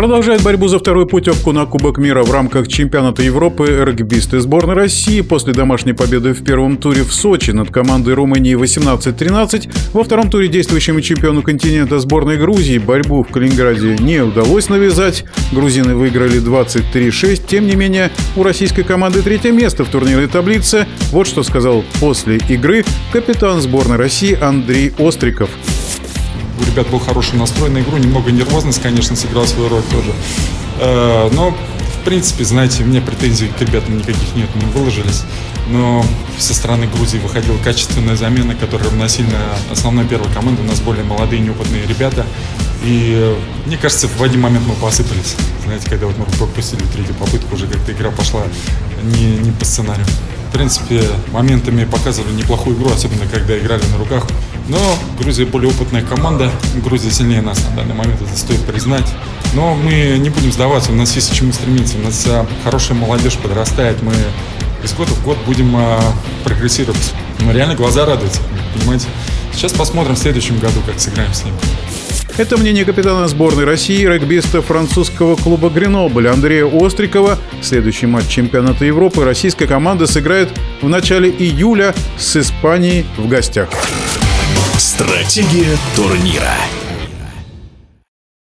Продолжает борьбу за вторую путевку на Кубок мира в рамках чемпионата Европы регбисты сборной России после домашней победы в первом туре в Сочи над командой Румынии 18-13. Во втором туре действующему чемпиону континента сборной Грузии борьбу в Калининграде не удалось навязать. Грузины выиграли 23-6. Тем не менее, у российской команды третье место в турнирной таблице. Вот что сказал после игры капитан сборной России Андрей Остриков у ребят был хороший настрой на игру, немного нервозность, конечно, сыграла свою роль тоже. Э, но, в принципе, знаете, мне претензий к ребятам никаких нет, мы выложились. Но со стороны Грузии выходила качественная замена, которая равносильно основной первой команды. У нас более молодые, неопытные ребята. И мне кажется, в один момент мы посыпались. Знаете, когда вот мы пропустили третью попытку, уже как-то игра пошла не, не по сценарию. В принципе, моментами показывали неплохую игру, особенно когда играли на руках. Но Грузия более опытная команда, Грузия сильнее нас на данный момент, это стоит признать. Но мы не будем сдаваться, у нас есть к чему стремиться, у нас хорошая молодежь подрастает, мы из года в год будем а, прогрессировать. Но реально глаза радуются, понимаете? Сейчас посмотрим в следующем году, как сыграем с ними. Это мнение капитана сборной России, регбиста французского клуба «Гренобль» Андрея Острикова. Следующий матч чемпионата Европы российская команда сыграет в начале июля с Испанией в гостях. Стратегия турнира.